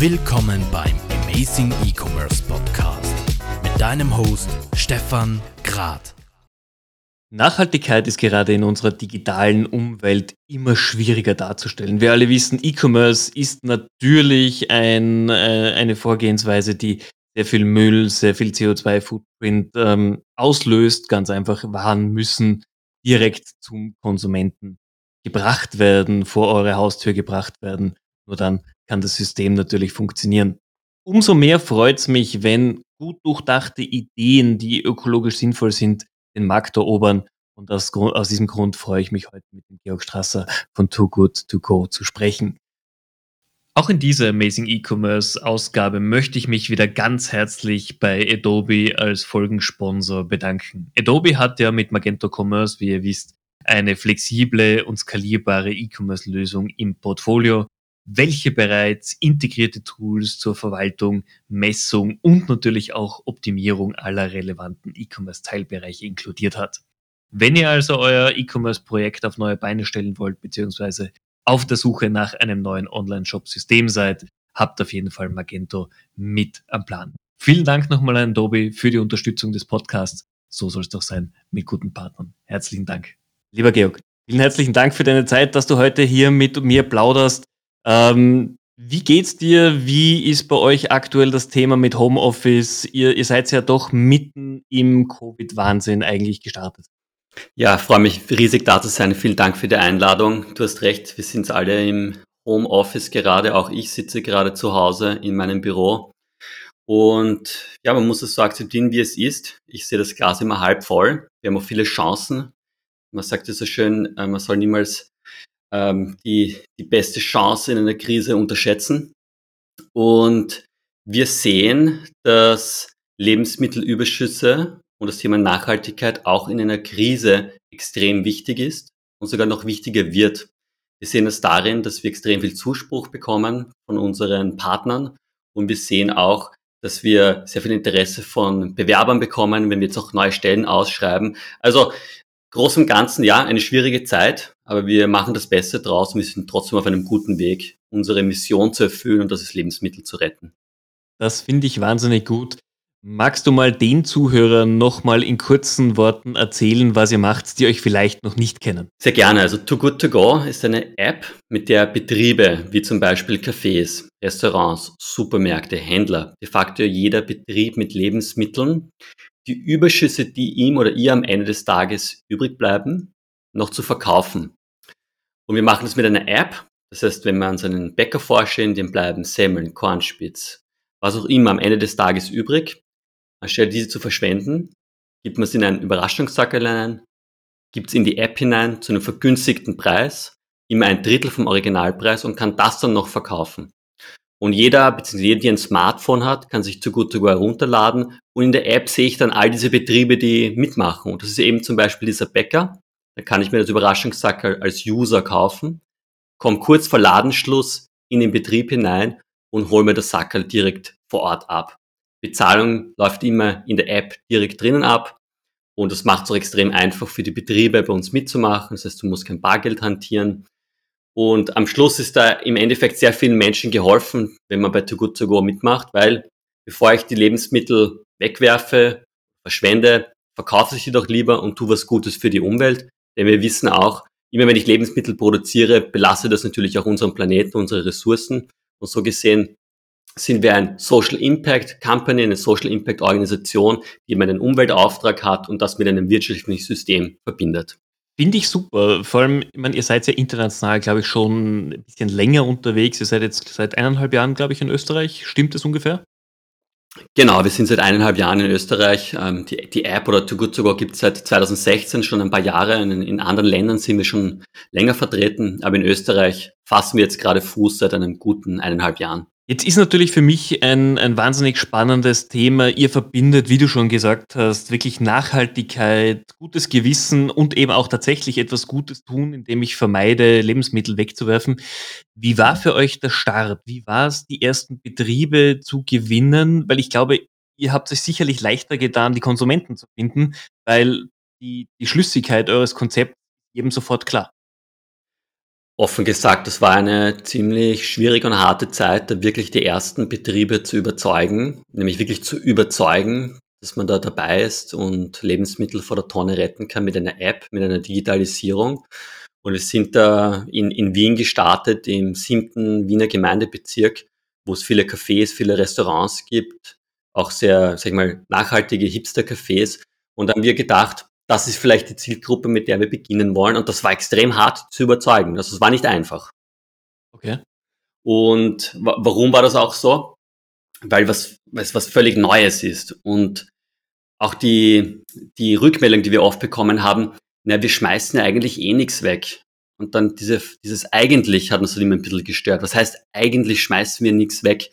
Willkommen beim Amazing E-Commerce Podcast mit deinem Host Stefan Grad. Nachhaltigkeit ist gerade in unserer digitalen Umwelt immer schwieriger darzustellen. Wir alle wissen, E-Commerce ist natürlich ein, äh, eine Vorgehensweise, die sehr viel Müll, sehr viel CO2-Footprint ähm, auslöst. Ganz einfach, Waren müssen direkt zum Konsumenten gebracht werden, vor eure Haustür gebracht werden. Nur dann kann das System natürlich funktionieren. Umso mehr freut es mich, wenn gut durchdachte Ideen, die ökologisch sinnvoll sind, den Markt erobern. Und aus, aus diesem Grund freue ich mich heute mit dem Georg Strasser von Too Good To Go zu sprechen. Auch in dieser Amazing E-Commerce Ausgabe möchte ich mich wieder ganz herzlich bei Adobe als Folgensponsor bedanken. Adobe hat ja mit Magento Commerce, wie ihr wisst, eine flexible und skalierbare E-Commerce Lösung im Portfolio, welche bereits integrierte Tools zur Verwaltung, Messung und natürlich auch Optimierung aller relevanten E-Commerce-Teilbereiche inkludiert hat. Wenn ihr also euer E-Commerce-Projekt auf neue Beine stellen wollt, beziehungsweise auf der Suche nach einem neuen Online-Shop-System seid, habt auf jeden Fall Magento mit am Plan. Vielen Dank nochmal an Adobe für die Unterstützung des Podcasts. So soll es doch sein mit guten Partnern. Herzlichen Dank. Lieber Georg, vielen herzlichen Dank für deine Zeit, dass du heute hier mit mir plauderst. Ähm, wie geht's dir? Wie ist bei euch aktuell das Thema mit Homeoffice? Ihr, ihr seid ja doch mitten im Covid-Wahnsinn eigentlich gestartet. Ja, freue mich riesig da zu sein. Vielen Dank für die Einladung. Du hast recht, wir sind alle im Homeoffice gerade. Auch ich sitze gerade zu Hause in meinem Büro. Und ja, man muss es so akzeptieren, wie es ist. Ich sehe das Glas immer halb voll. Wir haben auch viele Chancen. Man sagt es so schön, äh, man soll niemals ähm, die, die beste Chance in einer Krise unterschätzen. Und wir sehen, dass Lebensmittelüberschüsse und das Thema Nachhaltigkeit auch in einer Krise extrem wichtig ist und sogar noch wichtiger wird. Wir sehen es darin, dass wir extrem viel Zuspruch bekommen von unseren Partnern und wir sehen auch, dass wir sehr viel Interesse von Bewerbern bekommen, wenn wir jetzt auch neue Stellen ausschreiben. Also groß und Ganzen, ja, eine schwierige Zeit, aber wir machen das Beste draus und wir sind trotzdem auf einem guten Weg, unsere Mission zu erfüllen und das ist Lebensmittel zu retten. Das finde ich wahnsinnig gut. Magst du mal den Zuhörern nochmal in kurzen Worten erzählen, was ihr macht, die euch vielleicht noch nicht kennen? Sehr gerne. Also Too Good To Go ist eine App, mit der Betriebe wie zum Beispiel Cafés, Restaurants, Supermärkte, Händler, de facto jeder Betrieb mit Lebensmitteln, die Überschüsse, die ihm oder ihr am Ende des Tages übrig bleiben, noch zu verkaufen. Und wir machen das mit einer App. Das heißt, wenn wir uns einen Bäcker vorstellen, dem bleiben Semmeln, Kornspitz, was auch immer am Ende des Tages übrig. Anstelle diese zu verschwenden, gibt man es in einen Überraschungssackerl hinein, gibt es in die App hinein zu einem vergünstigten Preis, immer ein Drittel vom Originalpreis und kann das dann noch verkaufen. Und jeder, beziehungsweise jeder, der ein Smartphone hat, kann sich zu to Go herunterladen. Und in der App sehe ich dann all diese Betriebe, die mitmachen. Und das ist eben zum Beispiel dieser Bäcker. Da kann ich mir das Überraschungssackerl als User kaufen, komme kurz vor Ladenschluss in den Betrieb hinein und hole mir das Sackerl direkt vor Ort ab. Bezahlung läuft immer in der App direkt drinnen ab und das macht es auch extrem einfach für die Betriebe bei uns mitzumachen. Das heißt, du musst kein Bargeld hantieren. Und am Schluss ist da im Endeffekt sehr vielen Menschen geholfen, wenn man bei Too Good To Go mitmacht, weil bevor ich die Lebensmittel wegwerfe, verschwende, verkaufe ich sie doch lieber und tu was Gutes für die Umwelt. Denn wir wissen auch, immer wenn ich Lebensmittel produziere, belasse das natürlich auch unseren Planeten, unsere Ressourcen. Und so gesehen sind wir ein Social Impact Company, eine Social Impact Organisation, die eben einen Umweltauftrag hat und das mit einem wirtschaftlichen System verbindet. Finde ich super. Vor allem, ich meine, ihr seid ja international, glaube ich, schon ein bisschen länger unterwegs. Ihr seid jetzt seit eineinhalb Jahren, glaube ich, in Österreich. Stimmt das ungefähr? Genau, wir sind seit eineinhalb Jahren in Österreich. Ähm, die, die App oder Too Good To Go gibt es seit 2016 schon ein paar Jahre. In, in anderen Ländern sind wir schon länger vertreten, aber in Österreich fassen wir jetzt gerade Fuß seit einem guten eineinhalb Jahren. Jetzt ist natürlich für mich ein, ein wahnsinnig spannendes Thema. Ihr verbindet, wie du schon gesagt hast, wirklich Nachhaltigkeit, gutes Gewissen und eben auch tatsächlich etwas Gutes tun, indem ich vermeide, Lebensmittel wegzuwerfen. Wie war für euch der Start? Wie war es, die ersten Betriebe zu gewinnen? Weil ich glaube, ihr habt es sicherlich leichter getan, die Konsumenten zu finden, weil die, die Schlüssigkeit eures Konzepts eben sofort klar. Offen gesagt, das war eine ziemlich schwierige und harte Zeit, da wirklich die ersten Betriebe zu überzeugen, nämlich wirklich zu überzeugen, dass man da dabei ist und Lebensmittel vor der Tonne retten kann mit einer App, mit einer Digitalisierung. Und wir sind da in, in Wien gestartet, im siebten Wiener Gemeindebezirk, wo es viele Cafés, viele Restaurants gibt, auch sehr, sag ich mal, nachhaltige Hipster-Cafés. Und dann haben wir gedacht, das ist vielleicht die Zielgruppe, mit der wir beginnen wollen. Und das war extrem hart zu überzeugen. Also es war nicht einfach. Okay. Und warum war das auch so? Weil was, was, was völlig Neues ist. Und auch die, die Rückmeldung, die wir oft bekommen haben, na, wir schmeißen ja eigentlich eh nichts weg. Und dann diese, dieses eigentlich hat uns dann immer ein bisschen gestört. Was heißt, eigentlich schmeißen wir nichts weg?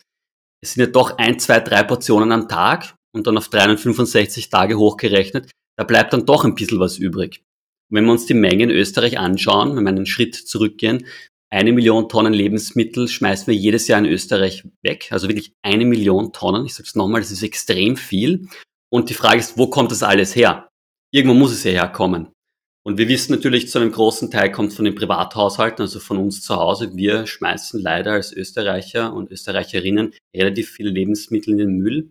Es sind ja doch ein, zwei, drei Portionen am Tag und dann auf 365 Tage hochgerechnet da bleibt dann doch ein bisschen was übrig. wenn wir uns die Menge in Österreich anschauen, wenn wir einen Schritt zurückgehen, eine Million Tonnen Lebensmittel schmeißen wir jedes Jahr in Österreich weg. Also wirklich eine Million Tonnen. Ich sage es nochmal, das ist extrem viel. Und die Frage ist, wo kommt das alles her? Irgendwo muss es ja herkommen. Und wir wissen natürlich, zu einem großen Teil kommt von den Privathaushalten, also von uns zu Hause. Wir schmeißen leider als Österreicher und Österreicherinnen relativ viele Lebensmittel in den Müll.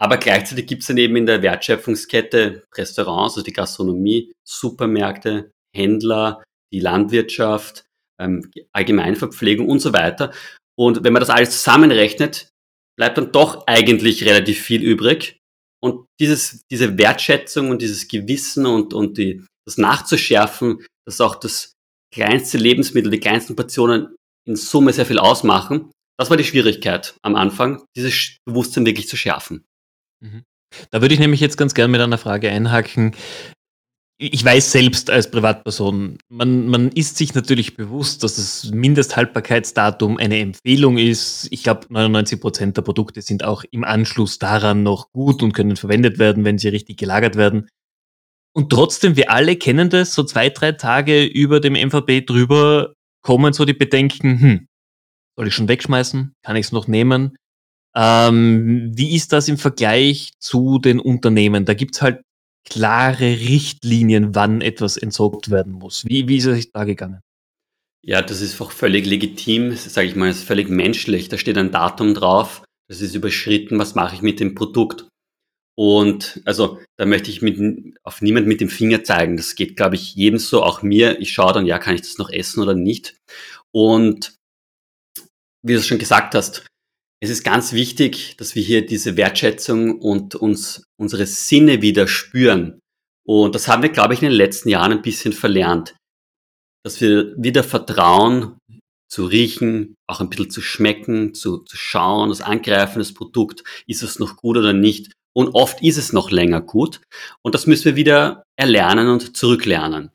Aber gleichzeitig gibt es dann eben in der Wertschöpfungskette Restaurants, also die Gastronomie, Supermärkte, Händler, die Landwirtschaft, ähm, Allgemeinverpflegung und so weiter. Und wenn man das alles zusammenrechnet, bleibt dann doch eigentlich relativ viel übrig. Und dieses, diese Wertschätzung und dieses Gewissen und, und die, das nachzuschärfen, dass auch das kleinste Lebensmittel, die kleinsten Portionen in Summe sehr viel ausmachen, das war die Schwierigkeit am Anfang, dieses Bewusstsein wirklich zu schärfen. Mhm. Da würde ich nämlich jetzt ganz gern mit einer Frage einhaken. Ich weiß selbst als Privatperson, man, man ist sich natürlich bewusst, dass das Mindesthaltbarkeitsdatum eine Empfehlung ist. Ich glaube, 99 Prozent der Produkte sind auch im Anschluss daran noch gut und können verwendet werden, wenn sie richtig gelagert werden. Und trotzdem, wir alle kennen das, so zwei, drei Tage über dem MVB drüber kommen so die Bedenken, hm, soll ich schon wegschmeißen? Kann ich es noch nehmen? Ähm, wie ist das im Vergleich zu den Unternehmen? Da gibt's halt klare Richtlinien, wann etwas entsorgt werden muss. Wie, wie ist es da gegangen? Ja, das ist auch völlig legitim, sage ich mal, ist völlig menschlich. Da steht ein Datum drauf, das ist überschritten, was mache ich mit dem Produkt? Und also da möchte ich mit, auf niemand mit dem Finger zeigen. Das geht, glaube ich, jedem so, auch mir. Ich schaue dann, ja, kann ich das noch essen oder nicht? Und wie du es schon gesagt hast, es ist ganz wichtig, dass wir hier diese Wertschätzung und uns unsere Sinne wieder spüren. Und das haben wir, glaube ich, in den letzten Jahren ein bisschen verlernt. Dass wir wieder vertrauen, zu riechen, auch ein bisschen zu schmecken, zu, zu schauen, das Angreifen des Produkt, ist es noch gut oder nicht. Und oft ist es noch länger gut. Und das müssen wir wieder erlernen und zurücklernen.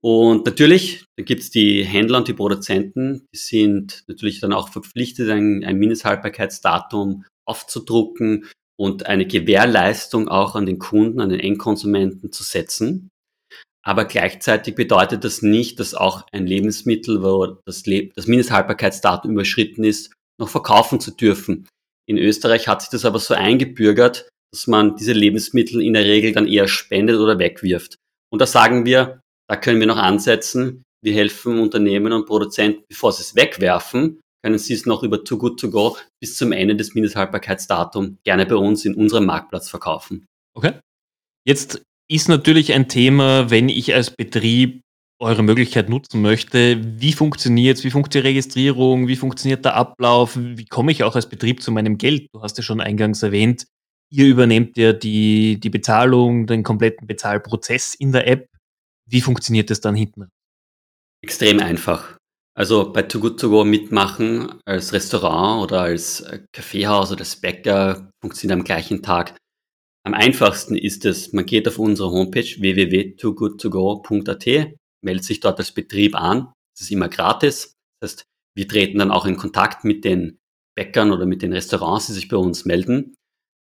Und natürlich, da gibt's die Händler und die Produzenten, die sind natürlich dann auch verpflichtet, ein, ein Mindesthaltbarkeitsdatum aufzudrucken und eine Gewährleistung auch an den Kunden, an den Endkonsumenten zu setzen. Aber gleichzeitig bedeutet das nicht, dass auch ein Lebensmittel, wo das, Le das Mindesthaltbarkeitsdatum überschritten ist, noch verkaufen zu dürfen. In Österreich hat sich das aber so eingebürgert, dass man diese Lebensmittel in der Regel dann eher spendet oder wegwirft. Und da sagen wir, da können wir noch ansetzen. Wir helfen Unternehmen und Produzenten, bevor sie es wegwerfen, können sie es noch über Too Good To Go bis zum Ende des Mindesthaltbarkeitsdatums gerne bei uns in unserem Marktplatz verkaufen. Okay. Jetzt ist natürlich ein Thema, wenn ich als Betrieb eure Möglichkeit nutzen möchte. Wie funktioniert es? Wie funktioniert die Registrierung? Wie funktioniert der Ablauf? Wie komme ich auch als Betrieb zu meinem Geld? Du hast ja schon eingangs erwähnt, ihr übernehmt ja die, die Bezahlung, den kompletten Bezahlprozess in der App. Wie funktioniert das dann hinten? Extrem einfach. Also bei Too Good To Go mitmachen als Restaurant oder als äh, Kaffeehaus oder als Bäcker funktioniert am gleichen Tag. Am einfachsten ist es, man geht auf unsere Homepage www.togoodtogo.at, meldet sich dort als Betrieb an. Das ist immer gratis. Das heißt, wir treten dann auch in Kontakt mit den Bäckern oder mit den Restaurants, die sich bei uns melden.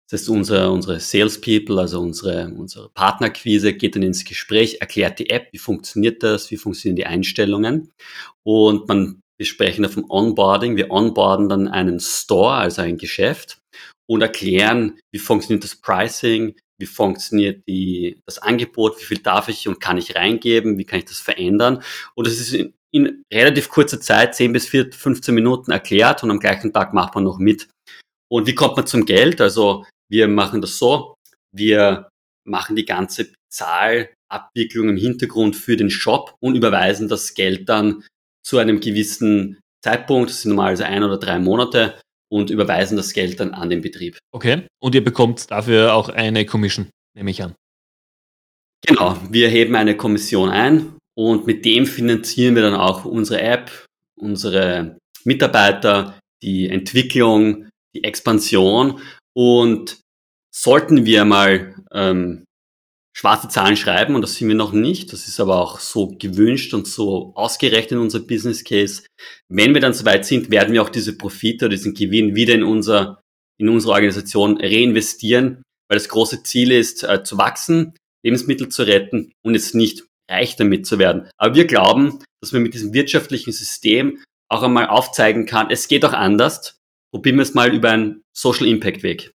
Das heißt, unsere, unsere Salespeople, also unsere, unsere Partnerquise geht dann ins Gespräch, erklärt die App, wie funktioniert das, wie funktionieren die Einstellungen. Und man, wir sprechen da vom Onboarding. Wir onboarden dann einen Store, also ein Geschäft und erklären, wie funktioniert das Pricing, wie funktioniert die, das Angebot, wie viel darf ich und kann ich reingeben, wie kann ich das verändern. Und es ist in relativ kurzer Zeit, 10 bis 15 Minuten erklärt und am gleichen Tag macht man noch mit. Und wie kommt man zum Geld? Also wir machen das so, wir machen die ganze Zahlabwicklung im Hintergrund für den Shop und überweisen das Geld dann zu einem gewissen Zeitpunkt, das sind normalerweise ein oder drei Monate, und überweisen das Geld dann an den Betrieb. Okay, und ihr bekommt dafür auch eine Commission, nehme ich an. Genau, wir heben eine Kommission ein und mit dem finanzieren wir dann auch unsere App, unsere Mitarbeiter, die Entwicklung, die Expansion und sollten wir mal ähm, schwarze Zahlen schreiben, und das sind wir noch nicht, das ist aber auch so gewünscht und so ausgerechnet in unser Business Case. Wenn wir dann soweit sind, werden wir auch diese Profite oder diesen Gewinn wieder in, unser, in unsere Organisation reinvestieren, weil das große Ziel ist, äh, zu wachsen, Lebensmittel zu retten und jetzt nicht reich damit zu werden. Aber wir glauben, dass man mit diesem wirtschaftlichen System auch einmal aufzeigen kann, es geht auch anders. Probieren wir es mal über einen Social Impact Weg.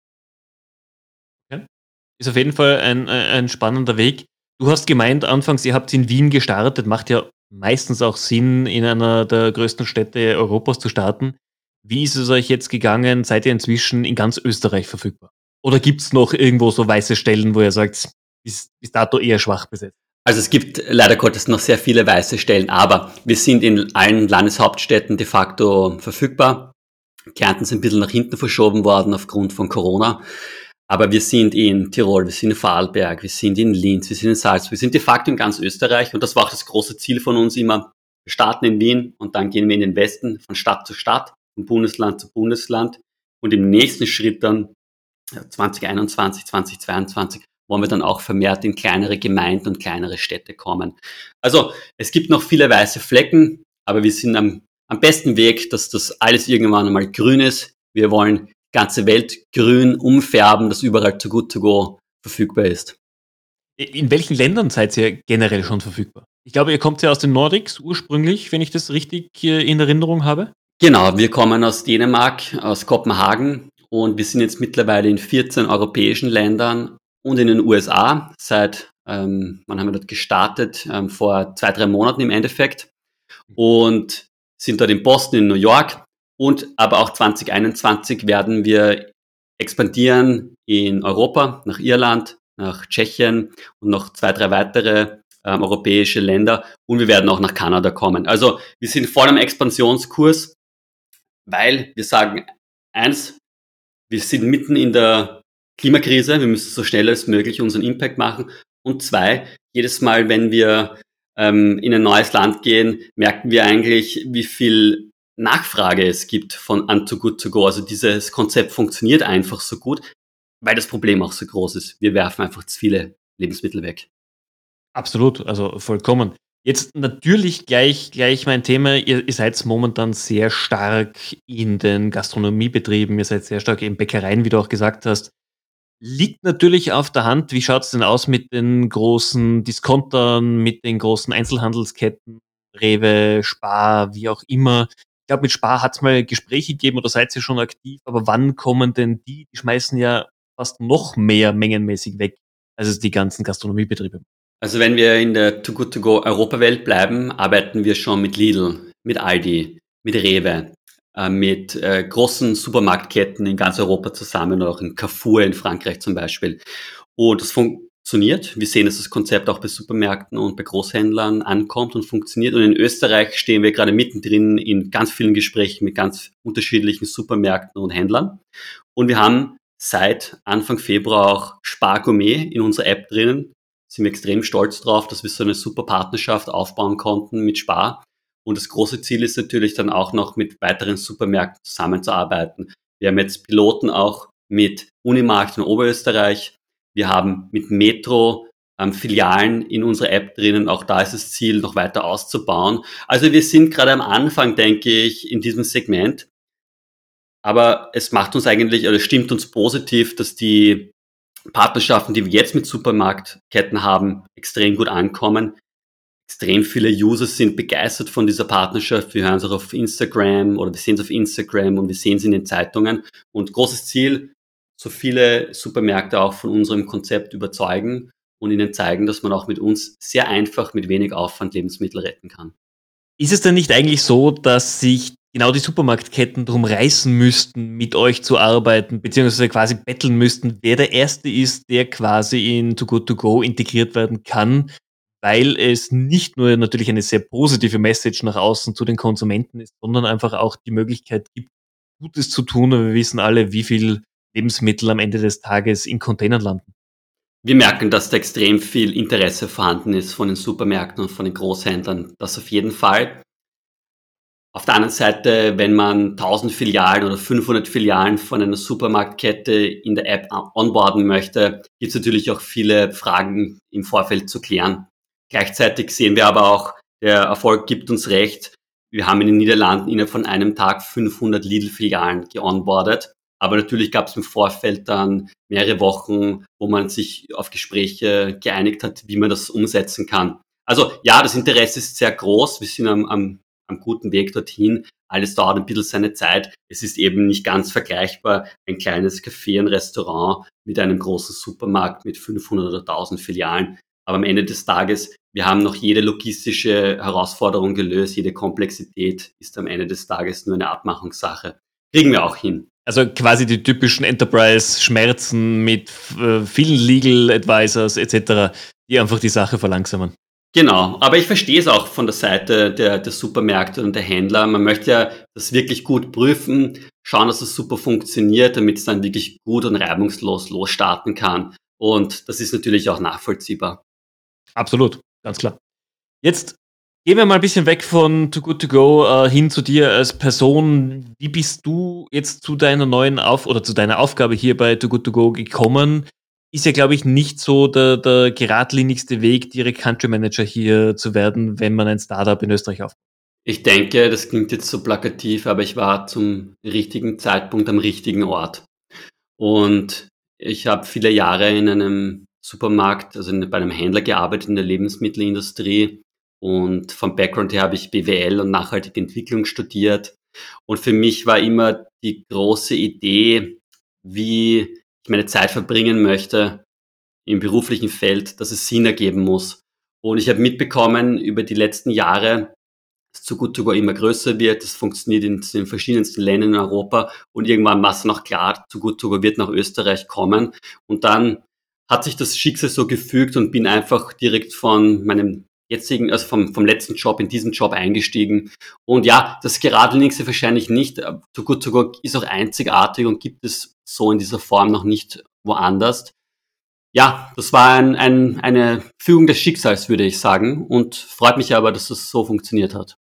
Ist auf jeden Fall ein, ein spannender Weg. Du hast gemeint, anfangs, ihr habt in Wien gestartet, macht ja meistens auch Sinn, in einer der größten Städte Europas zu starten. Wie ist es euch jetzt gegangen? Seid ihr inzwischen in ganz Österreich verfügbar? Oder gibt es noch irgendwo so weiße Stellen, wo ihr sagt, ist bis dato eher schwach besetzt? Also es gibt leider Gottes noch sehr viele weiße Stellen, aber wir sind in allen Landeshauptstädten de facto verfügbar. Kärnten ist ein bisschen nach hinten verschoben worden aufgrund von Corona. Aber wir sind in Tirol, wir sind in Vorarlberg, wir sind in Linz, wir sind in Salzburg, wir sind de facto in ganz Österreich und das war auch das große Ziel von uns immer. Wir starten in Wien und dann gehen wir in den Westen, von Stadt zu Stadt, von Bundesland zu Bundesland und im nächsten Schritt dann 2021, 2022 wollen wir dann auch vermehrt in kleinere Gemeinden und kleinere Städte kommen. Also es gibt noch viele weiße Flecken, aber wir sind am, am besten Weg, dass das alles irgendwann einmal grün ist. Wir wollen ganze Welt grün umfärben, dass überall Too Good To Go verfügbar ist. In welchen Ländern seid ihr generell schon verfügbar? Ich glaube, ihr kommt ja aus den Nordics ursprünglich, wenn ich das richtig in Erinnerung habe. Genau, wir kommen aus Dänemark, aus Kopenhagen und wir sind jetzt mittlerweile in 14 europäischen Ländern und in den USA seit, ähm, wann haben wir dort gestartet? Ähm, vor zwei, drei Monaten im Endeffekt und sind dort in Boston, in New York und aber auch 2021 werden wir expandieren in Europa, nach Irland, nach Tschechien und noch zwei, drei weitere ähm, europäische Länder. Und wir werden auch nach Kanada kommen. Also wir sind voll am Expansionskurs, weil wir sagen, eins, wir sind mitten in der Klimakrise, wir müssen so schnell als möglich unseren Impact machen. Und zwei, jedes Mal, wenn wir ähm, in ein neues Land gehen, merken wir eigentlich, wie viel Nachfrage es gibt von an Too Good To Go. Also dieses Konzept funktioniert einfach so gut, weil das Problem auch so groß ist. Wir werfen einfach zu viele Lebensmittel weg. Absolut, also vollkommen. Jetzt natürlich gleich, gleich mein Thema. Ihr, ihr seid momentan sehr stark in den Gastronomiebetrieben, ihr seid sehr stark in Bäckereien, wie du auch gesagt hast. Liegt natürlich auf der Hand. Wie schaut es denn aus mit den großen Diskontern, mit den großen Einzelhandelsketten, Rewe, Spar, wie auch immer? glaube, mit Spar hat es mal Gespräche gegeben oder seid ihr schon aktiv, aber wann kommen denn die? Die schmeißen ja fast noch mehr mengenmäßig weg, als es die ganzen Gastronomiebetriebe. Also wenn wir in der Too Good To Go Europawelt bleiben, arbeiten wir schon mit Lidl, mit Aldi, mit Rewe, mit äh, großen Supermarktketten in ganz Europa zusammen, auch in Carrefour in Frankreich zum Beispiel. Und das fun funktioniert. Wir sehen, dass das Konzept auch bei Supermärkten und bei Großhändlern ankommt und funktioniert. Und in Österreich stehen wir gerade mittendrin in ganz vielen Gesprächen mit ganz unterschiedlichen Supermärkten und Händlern. Und wir haben seit Anfang Februar auch Spar Gourmet in unserer App drinnen. Sind wir extrem stolz drauf, dass wir so eine super Partnerschaft aufbauen konnten mit Spar. Und das große Ziel ist natürlich dann auch noch mit weiteren Supermärkten zusammenzuarbeiten. Wir haben jetzt Piloten auch mit Unimarkt in Oberösterreich, wir haben mit Metro ähm, Filialen in unserer App drinnen. Auch da ist das Ziel, noch weiter auszubauen. Also wir sind gerade am Anfang, denke ich, in diesem Segment. Aber es macht uns eigentlich, oder stimmt uns positiv, dass die Partnerschaften, die wir jetzt mit Supermarktketten haben, extrem gut ankommen. Extrem viele User sind begeistert von dieser Partnerschaft. Wir hören es auch auf Instagram oder wir sehen es auf Instagram und wir sehen es in den Zeitungen. Und großes Ziel, so viele Supermärkte auch von unserem Konzept überzeugen und ihnen zeigen, dass man auch mit uns sehr einfach, mit wenig Aufwand Lebensmittel retten kann. Ist es denn nicht eigentlich so, dass sich genau die Supermarktketten drum reißen müssten, mit euch zu arbeiten, beziehungsweise quasi betteln müssten, wer der Erste ist, der quasi in Too Good To Go integriert werden kann, weil es nicht nur natürlich eine sehr positive Message nach außen zu den Konsumenten ist, sondern einfach auch die Möglichkeit gibt, Gutes zu tun. Und wir wissen alle, wie viel Lebensmittel am Ende des Tages in Containern landen. Wir merken, dass da extrem viel Interesse vorhanden ist von den Supermärkten und von den Großhändlern. Das auf jeden Fall. Auf der anderen Seite, wenn man 1000 Filialen oder 500 Filialen von einer Supermarktkette in der App onboarden möchte, gibt es natürlich auch viele Fragen im Vorfeld zu klären. Gleichzeitig sehen wir aber auch, der Erfolg gibt uns recht. Wir haben in den Niederlanden innerhalb von einem Tag 500 Lidl-Filialen geonboardet. Aber natürlich gab es im Vorfeld dann mehrere Wochen, wo man sich auf Gespräche geeinigt hat, wie man das umsetzen kann. Also ja, das Interesse ist sehr groß. Wir sind am, am, am guten Weg dorthin. Alles dauert ein bisschen seine Zeit. Es ist eben nicht ganz vergleichbar, ein kleines Café, ein Restaurant mit einem großen Supermarkt mit 500 oder 1000 Filialen. Aber am Ende des Tages, wir haben noch jede logistische Herausforderung gelöst, jede Komplexität ist am Ende des Tages nur eine Abmachungssache. Kriegen wir auch hin. Also quasi die typischen Enterprise-Schmerzen mit äh, vielen Legal Advisors etc., die einfach die Sache verlangsamen. Genau, aber ich verstehe es auch von der Seite der, der Supermärkte und der Händler. Man möchte ja das wirklich gut prüfen, schauen, dass es super funktioniert, damit es dann wirklich gut und reibungslos losstarten kann. Und das ist natürlich auch nachvollziehbar. Absolut, ganz klar. Jetzt Gehen wir mal ein bisschen weg von Too Good To Go äh, hin zu dir als Person. Wie bist du jetzt zu deiner neuen Auf oder zu deiner Aufgabe hier bei Too Good To Go gekommen? Ist ja, glaube ich, nicht so der, der geradlinigste Weg, direkt Country Manager hier zu werden, wenn man ein Startup in Österreich aufbaut. Ich denke, das klingt jetzt so plakativ, aber ich war zum richtigen Zeitpunkt am richtigen Ort. Und ich habe viele Jahre in einem Supermarkt, also bei einem Händler gearbeitet in der Lebensmittelindustrie und vom Background her habe ich BWL und nachhaltige Entwicklung studiert. Und für mich war immer die große Idee, wie ich meine Zeit verbringen möchte im beruflichen Feld, dass es Sinn ergeben muss. Und ich habe mitbekommen über die letzten Jahre, dass Good To Go immer größer wird. Das funktioniert in den verschiedensten Ländern in Europa. Und irgendwann war es noch klar, Good To Go wird nach Österreich kommen. Und dann hat sich das Schicksal so gefügt und bin einfach direkt von meinem jetzigen, also vom, vom letzten Job in diesen Job eingestiegen. Und ja, das Geradeligste wahrscheinlich nicht. Too Good To Go ist auch einzigartig und gibt es so in dieser Form noch nicht woanders. Ja, das war ein, ein, eine Fügung des Schicksals, würde ich sagen. Und freut mich aber, dass es so funktioniert hat.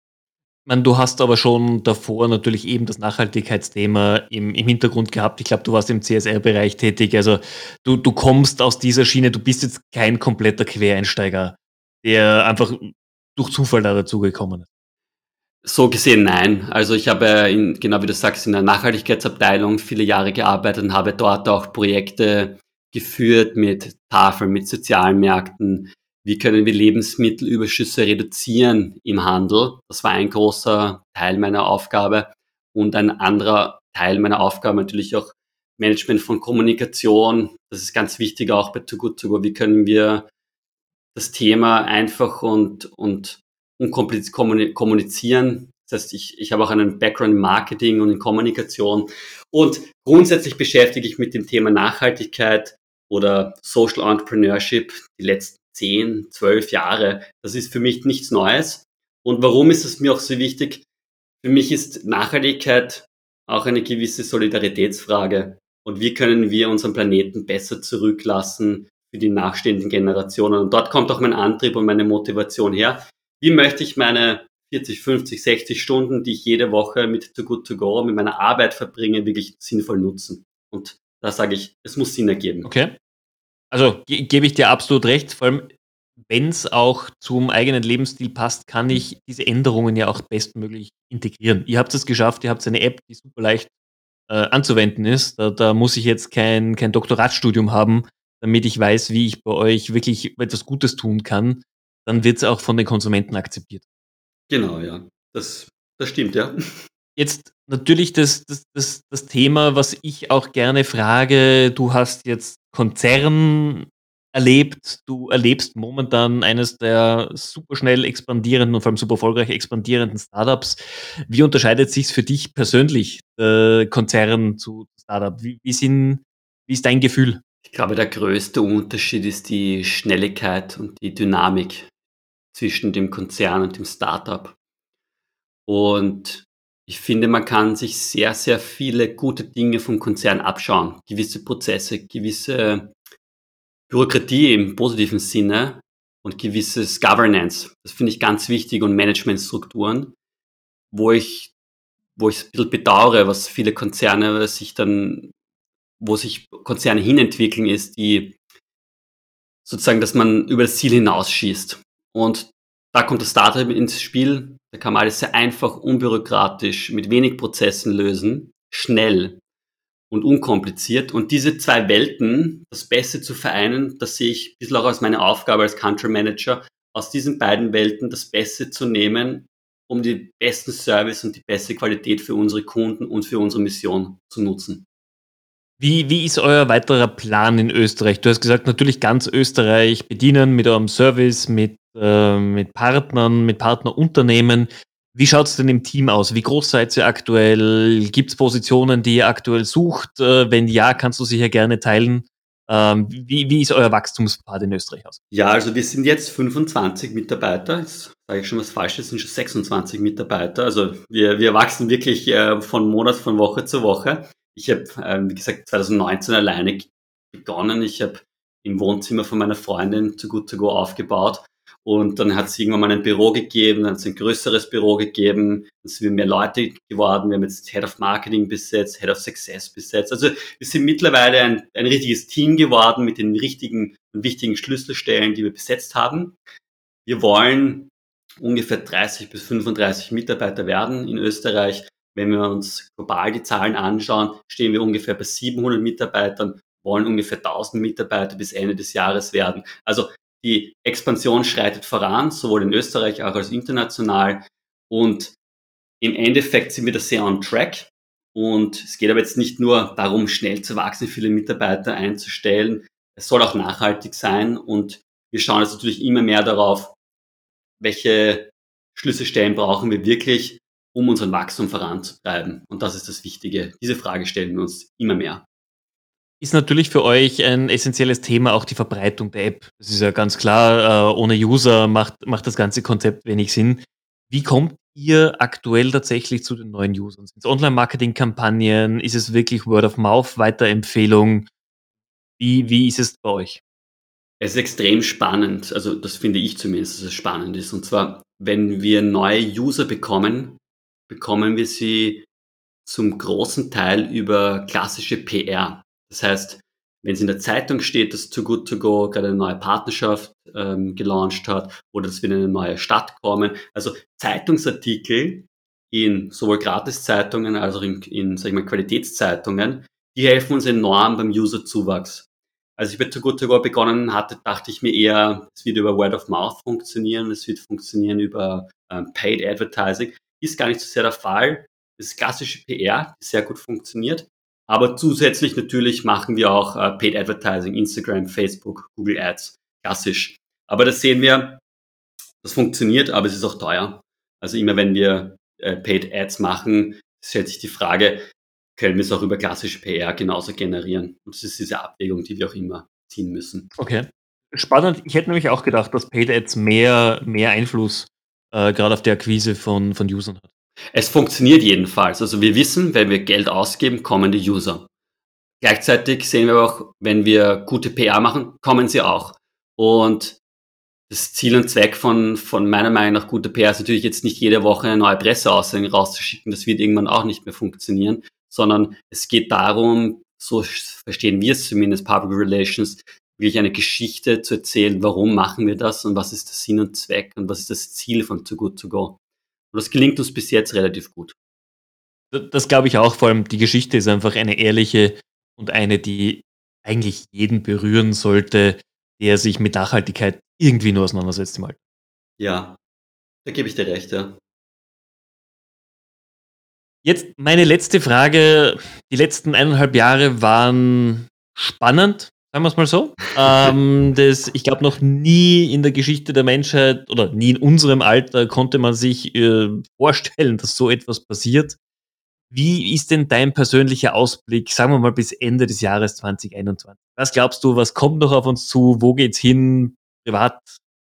Man, du hast aber schon davor natürlich eben das Nachhaltigkeitsthema im, im Hintergrund gehabt. Ich glaube, du warst im CSR-Bereich tätig. Also du, du kommst aus dieser Schiene, du bist jetzt kein kompletter Quereinsteiger der einfach durch Zufall da dazugekommen ist? So gesehen nein. Also ich habe in, genau wie du sagst, in der Nachhaltigkeitsabteilung viele Jahre gearbeitet und habe dort auch Projekte geführt mit Tafeln, mit sozialen Märkten. Wie können wir Lebensmittelüberschüsse reduzieren im Handel? Das war ein großer Teil meiner Aufgabe. Und ein anderer Teil meiner Aufgabe natürlich auch Management von Kommunikation. Das ist ganz wichtig auch bei Too Good To Go. Wie können wir das Thema einfach und, und unkompliziert kommunizieren. Das heißt, ich, ich habe auch einen Background in Marketing und in Kommunikation. Und grundsätzlich beschäftige ich mit dem Thema Nachhaltigkeit oder Social Entrepreneurship die letzten 10, 12 Jahre. Das ist für mich nichts Neues. Und warum ist es mir auch so wichtig? Für mich ist Nachhaltigkeit auch eine gewisse Solidaritätsfrage. Und wie können wir unseren Planeten besser zurücklassen für die nachstehenden Generationen. Und dort kommt auch mein Antrieb und meine Motivation her. Wie möchte ich meine 40, 50, 60 Stunden, die ich jede Woche mit Too Good To Go, mit meiner Arbeit verbringe, wirklich sinnvoll nutzen? Und da sage ich, es muss Sinn ergeben. Okay. Also ge gebe ich dir absolut recht. Vor allem, wenn es auch zum eigenen Lebensstil passt, kann ich diese Änderungen ja auch bestmöglich integrieren. Ihr habt es geschafft, ihr habt eine App, die super leicht äh, anzuwenden ist. Da, da, muss ich jetzt kein, kein Doktoratstudium haben, damit ich weiß, wie ich bei euch wirklich etwas Gutes tun kann, dann wird es auch von den Konsumenten akzeptiert. Genau, ja. Das, das stimmt, ja. Jetzt natürlich das, das, das, das Thema, was ich auch gerne frage. Du hast jetzt Konzern erlebt. Du erlebst momentan eines der super schnell expandierenden und vor allem super erfolgreich expandierenden Startups. Wie unterscheidet sich für dich persönlich äh, Konzern zu Startup? Wie, wie, sind, wie ist dein Gefühl? Ich glaube, der größte Unterschied ist die Schnelligkeit und die Dynamik zwischen dem Konzern und dem Startup. Und ich finde, man kann sich sehr, sehr viele gute Dinge vom Konzern abschauen. Gewisse Prozesse, gewisse Bürokratie im positiven Sinne und gewisses Governance. Das finde ich ganz wichtig und Managementstrukturen, wo ich, wo ich ein bisschen bedauere, was viele Konzerne sich dann, wo sich Konzerne hinentwickeln, ist die sozusagen, dass man über das Ziel hinausschießt. Und da kommt das Startup ins Spiel. Da kann man alles sehr einfach, unbürokratisch, mit wenig Prozessen lösen, schnell und unkompliziert. Und diese zwei Welten, das Beste zu vereinen, das sehe ich ein bisschen auch als meine Aufgabe als Country Manager, aus diesen beiden Welten das Beste zu nehmen, um den besten Service und die beste Qualität für unsere Kunden und für unsere Mission zu nutzen. Wie, wie ist euer weiterer Plan in Österreich? Du hast gesagt, natürlich ganz Österreich bedienen mit eurem Service, mit, äh, mit Partnern, mit Partnerunternehmen. Wie schaut es denn im Team aus? Wie groß seid ihr aktuell? Gibt es Positionen, die ihr aktuell sucht? Äh, wenn ja, kannst du sicher gerne teilen. Ähm, wie, wie ist euer Wachstumspfad in Österreich aus? Ja, also wir sind jetzt 25 Mitarbeiter. Jetzt sage ich schon was Falsches, es sind schon 26 Mitarbeiter. Also wir, wir wachsen wirklich äh, von Monat, von Woche zu Woche. Ich habe, ähm, wie gesagt, 2019 alleine begonnen. Ich habe im Wohnzimmer von meiner Freundin zu Good to Go aufgebaut. Und dann hat es irgendwann mal ein Büro gegeben, dann hat es ein größeres Büro gegeben, dann sind wir mehr Leute geworden, wir haben jetzt Head of Marketing besetzt, Head of Success besetzt. Also wir sind mittlerweile ein, ein richtiges Team geworden mit den richtigen und wichtigen Schlüsselstellen, die wir besetzt haben. Wir wollen ungefähr 30 bis 35 Mitarbeiter werden in Österreich. Wenn wir uns global die Zahlen anschauen, stehen wir ungefähr bei 700 Mitarbeitern, wollen ungefähr 1000 Mitarbeiter bis Ende des Jahres werden. Also die Expansion schreitet voran, sowohl in Österreich auch als international. Und im Endeffekt sind wir da sehr on track. Und es geht aber jetzt nicht nur darum, schnell zu wachsen, viele Mitarbeiter einzustellen. Es soll auch nachhaltig sein. Und wir schauen jetzt natürlich immer mehr darauf, welche Schlüsselstellen brauchen wir wirklich, um unseren Wachstum voranzutreiben? Und das ist das Wichtige. Diese Frage stellen wir uns immer mehr. Ist natürlich für euch ein essentielles Thema auch die Verbreitung der App. Das ist ja ganz klar, äh, ohne User macht, macht das ganze Konzept wenig Sinn. Wie kommt ihr aktuell tatsächlich zu den neuen Usern? Sind es Online-Marketing-Kampagnen? Ist es wirklich Word-of-Mouth-Weiterempfehlung? Wie, wie ist es bei euch? Es ist extrem spannend. Also das finde ich zumindest, dass es spannend ist. Und zwar, wenn wir neue User bekommen, bekommen wir sie zum großen Teil über klassische PR. Das heißt, wenn es in der Zeitung steht, dass Too Good To Go gerade eine neue Partnerschaft ähm, gelauncht hat oder dass wir in eine neue Stadt kommen, also Zeitungsartikel in sowohl Gratiszeitungen als auch in, in sag ich mal, Qualitätszeitungen, die helfen uns enorm beim Userzuwachs. Als ich bei Too Good To Go begonnen hatte, dachte ich mir eher, es wird über Word of Mouth funktionieren, es wird funktionieren über ähm, Paid Advertising. Ist gar nicht so sehr der Fall. Das ist klassische PR, die sehr gut funktioniert. Aber zusätzlich natürlich machen wir auch äh, Paid Advertising, Instagram, Facebook, Google Ads, klassisch. Aber das sehen wir, das funktioniert, aber es ist auch teuer. Also immer wenn wir äh, Paid Ads machen, stellt sich die Frage, können wir es auch über klassische PR genauso generieren? Und das ist diese Abwägung, die wir auch immer ziehen müssen. Okay. Spannend. Ich hätte nämlich auch gedacht, dass Paid Ads mehr, mehr Einfluss äh, gerade auf die Akquise von, von Usern hat. Es funktioniert jedenfalls. Also wir wissen, wenn wir Geld ausgeben, kommen die User. Gleichzeitig sehen wir auch, wenn wir gute PR machen, kommen sie auch. Und das Ziel und Zweck von, von meiner Meinung nach guter PR ist natürlich jetzt nicht jede Woche eine neue Presseaussendung rauszuschicken. Das wird irgendwann auch nicht mehr funktionieren, sondern es geht darum, so verstehen wir es zumindest, Public Relations, wirklich eine Geschichte zu erzählen, warum machen wir das und was ist der Sinn und Zweck und was ist das Ziel von Too Good To Go. Und das gelingt uns bis jetzt relativ gut. Das glaube ich auch. Vor allem die Geschichte ist einfach eine ehrliche und eine, die eigentlich jeden berühren sollte, der sich mit Nachhaltigkeit irgendwie nur auseinandersetzt im Alltag. Ja, da gebe ich dir recht, ja. Jetzt meine letzte Frage. Die letzten eineinhalb Jahre waren spannend, sagen wir es mal so. ähm, das, ich glaube, noch nie in der Geschichte der Menschheit oder nie in unserem Alter konnte man sich äh, vorstellen, dass so etwas passiert. Wie ist denn dein persönlicher Ausblick, sagen wir mal, bis Ende des Jahres 2021? Was glaubst du, was kommt noch auf uns zu? Wo geht's hin? Privat,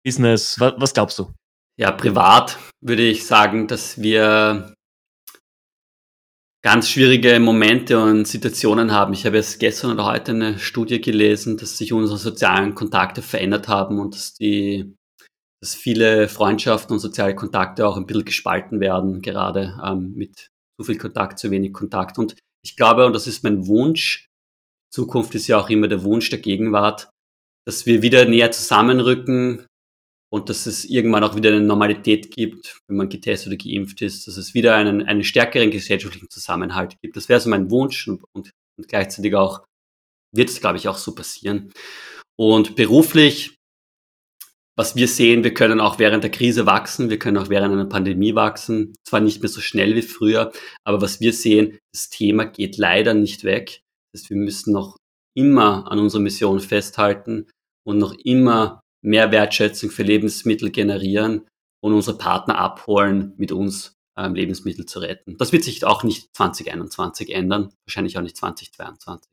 Business? Was, was glaubst du? Ja, privat würde ich sagen, dass wir ganz schwierige Momente und Situationen haben. Ich habe jetzt gestern oder heute eine Studie gelesen, dass sich unsere sozialen Kontakte verändert haben und dass die, dass viele Freundschaften und soziale Kontakte auch ein bisschen gespalten werden, gerade ähm, mit zu viel Kontakt, zu wenig Kontakt. Und ich glaube, und das ist mein Wunsch, Zukunft ist ja auch immer der Wunsch der Gegenwart, dass wir wieder näher zusammenrücken, und dass es irgendwann auch wieder eine Normalität gibt, wenn man getestet oder geimpft ist, dass es wieder einen, einen stärkeren gesellschaftlichen Zusammenhalt gibt. Das wäre so mein Wunsch und, und, und gleichzeitig auch wird es, glaube ich, auch so passieren. Und beruflich, was wir sehen, wir können auch während der Krise wachsen, wir können auch während einer Pandemie wachsen, zwar nicht mehr so schnell wie früher, aber was wir sehen, das Thema geht leider nicht weg. Das heißt, wir müssen noch immer an unserer Mission festhalten und noch immer mehr Wertschätzung für Lebensmittel generieren und unsere Partner abholen, mit uns ähm, Lebensmittel zu retten. Das wird sich auch nicht 2021 ändern, wahrscheinlich auch nicht 2022.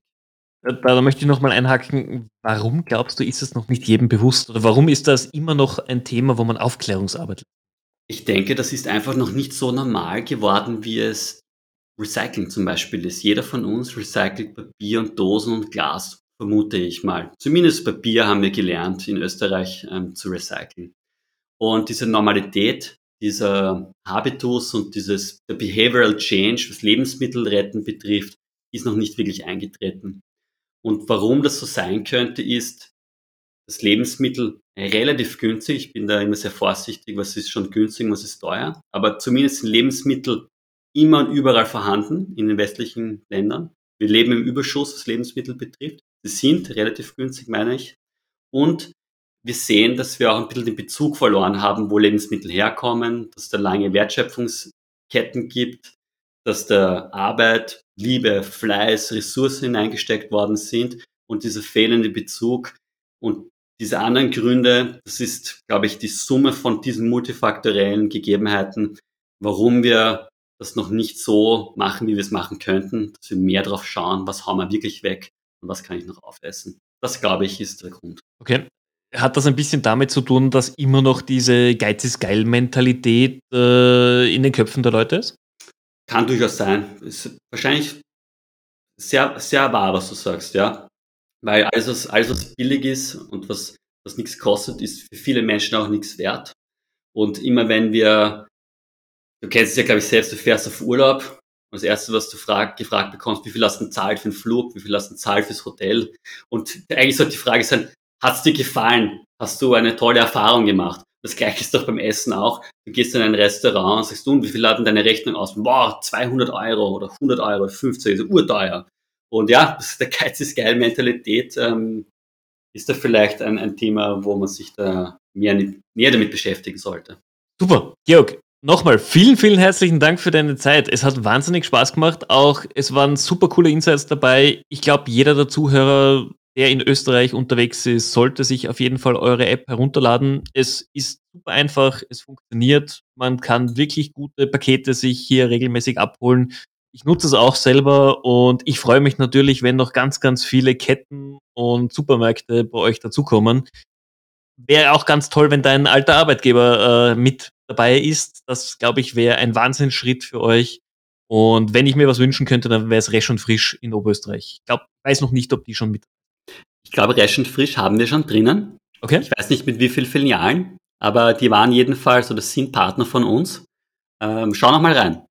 Da, da möchte ich nochmal einhaken. Warum glaubst du, ist es noch nicht jedem bewusst? Oder warum ist das immer noch ein Thema, wo man Aufklärungsarbeit Ich denke, das ist einfach noch nicht so normal geworden, wie es Recycling zum Beispiel ist. Jeder von uns recycelt Papier und Dosen und Glas vermute ich mal. Zumindest Papier haben wir gelernt, in Österreich ähm, zu recyceln. Und diese Normalität, dieser Habitus und dieses der Behavioral Change, was Lebensmittelretten betrifft, ist noch nicht wirklich eingetreten. Und warum das so sein könnte, ist, dass Lebensmittel relativ günstig, ich bin da immer sehr vorsichtig, was ist schon günstig, was ist teuer, aber zumindest sind Lebensmittel immer und überall vorhanden in den westlichen Ländern. Wir leben im Überschuss, was Lebensmittel betrifft. Sie sind relativ günstig, meine ich. Und wir sehen, dass wir auch ein bisschen den Bezug verloren haben, wo Lebensmittel herkommen, dass es da lange Wertschöpfungsketten gibt, dass da Arbeit, Liebe, Fleiß, Ressourcen hineingesteckt worden sind und dieser fehlende Bezug und diese anderen Gründe, das ist, glaube ich, die Summe von diesen multifaktorellen Gegebenheiten, warum wir das noch nicht so machen, wie wir es machen könnten, dass wir mehr drauf schauen, was haben wir wirklich weg und was kann ich noch aufessen. Das, glaube ich, ist der Grund. Okay. Hat das ein bisschen damit zu tun, dass immer noch diese Geiz ist geil Mentalität äh, in den Köpfen der Leute ist? Kann durchaus sein. Ist wahrscheinlich sehr, sehr wahr, was du sagst, ja. Weil alles, was, alles, was billig ist und was, was nichts kostet, ist für viele Menschen auch nichts wert. Und immer wenn wir, du kennst es ja, glaube ich, selbst, du fährst auf Urlaub das Erste, was du frag, gefragt bekommst, wie viel hast du zahlt für den Flug, wie viel hast du zahlt fürs Hotel? Und eigentlich sollte die Frage sein, hat es dir gefallen? Hast du eine tolle Erfahrung gemacht? Das gleiche ist doch beim Essen auch. Du gehst in ein Restaurant und sagst, du, wie viel hat denn deine Rechnung aus? Boah, 200 Euro oder 100 Euro, 50, also urteuer. Und ja, das ist der Geiz ist geil Mentalität ähm, ist da vielleicht ein, ein Thema, wo man sich da mehr, näher damit beschäftigen sollte. Super. Georg, Nochmal, vielen, vielen herzlichen Dank für deine Zeit. Es hat wahnsinnig Spaß gemacht. Auch es waren super coole Insights dabei. Ich glaube, jeder der Zuhörer, der in Österreich unterwegs ist, sollte sich auf jeden Fall eure App herunterladen. Es ist super einfach, es funktioniert. Man kann wirklich gute Pakete sich hier regelmäßig abholen. Ich nutze es auch selber und ich freue mich natürlich, wenn noch ganz, ganz viele Ketten und Supermärkte bei euch dazukommen. Wäre auch ganz toll, wenn dein alter Arbeitgeber äh, mit dabei ist. Das, glaube ich, wäre ein Wahnsinnsschritt für euch. Und wenn ich mir was wünschen könnte, dann wäre es Resch und Frisch in Oberösterreich. Ich glaube, weiß noch nicht, ob die schon mit. Ich glaube, Resch und Frisch haben wir schon drinnen. Okay. Ich weiß nicht mit wie vielen Filialen, aber die waren jedenfalls oder sind Partner von uns. Ähm, schau noch mal rein.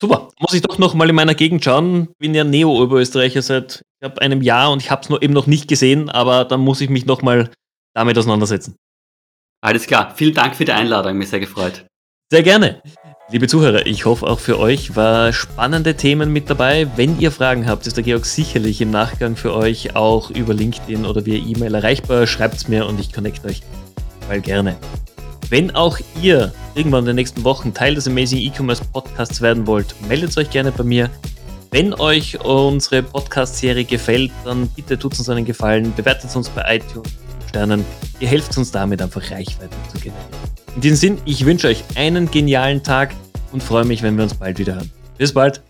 Super. Muss ich doch noch mal in meiner Gegend schauen. Bin ja Neo-Oberösterreicher seit ich hab einem Jahr und ich habe es eben noch nicht gesehen, aber dann muss ich mich noch mal damit auseinandersetzen. Alles klar. Vielen Dank für die Einladung. Mich sehr gefreut. Sehr gerne. Liebe Zuhörer, ich hoffe auch für euch war spannende Themen mit dabei. Wenn ihr Fragen habt, ist der Georg sicherlich im Nachgang für euch auch über LinkedIn oder via E-Mail erreichbar. Schreibt es mir und ich connecte euch mal gerne. Wenn auch ihr irgendwann in den nächsten Wochen Teil des Amazing E-Commerce Podcasts werden wollt, meldet euch gerne bei mir. Wenn euch unsere Podcast-Serie gefällt, dann bitte tut uns einen Gefallen, bewertet uns bei iTunes Sternen. Ihr helft uns damit einfach Reichweite zu generieren. In diesem Sinn, ich wünsche euch einen genialen Tag und freue mich, wenn wir uns bald wieder hören. Bis bald!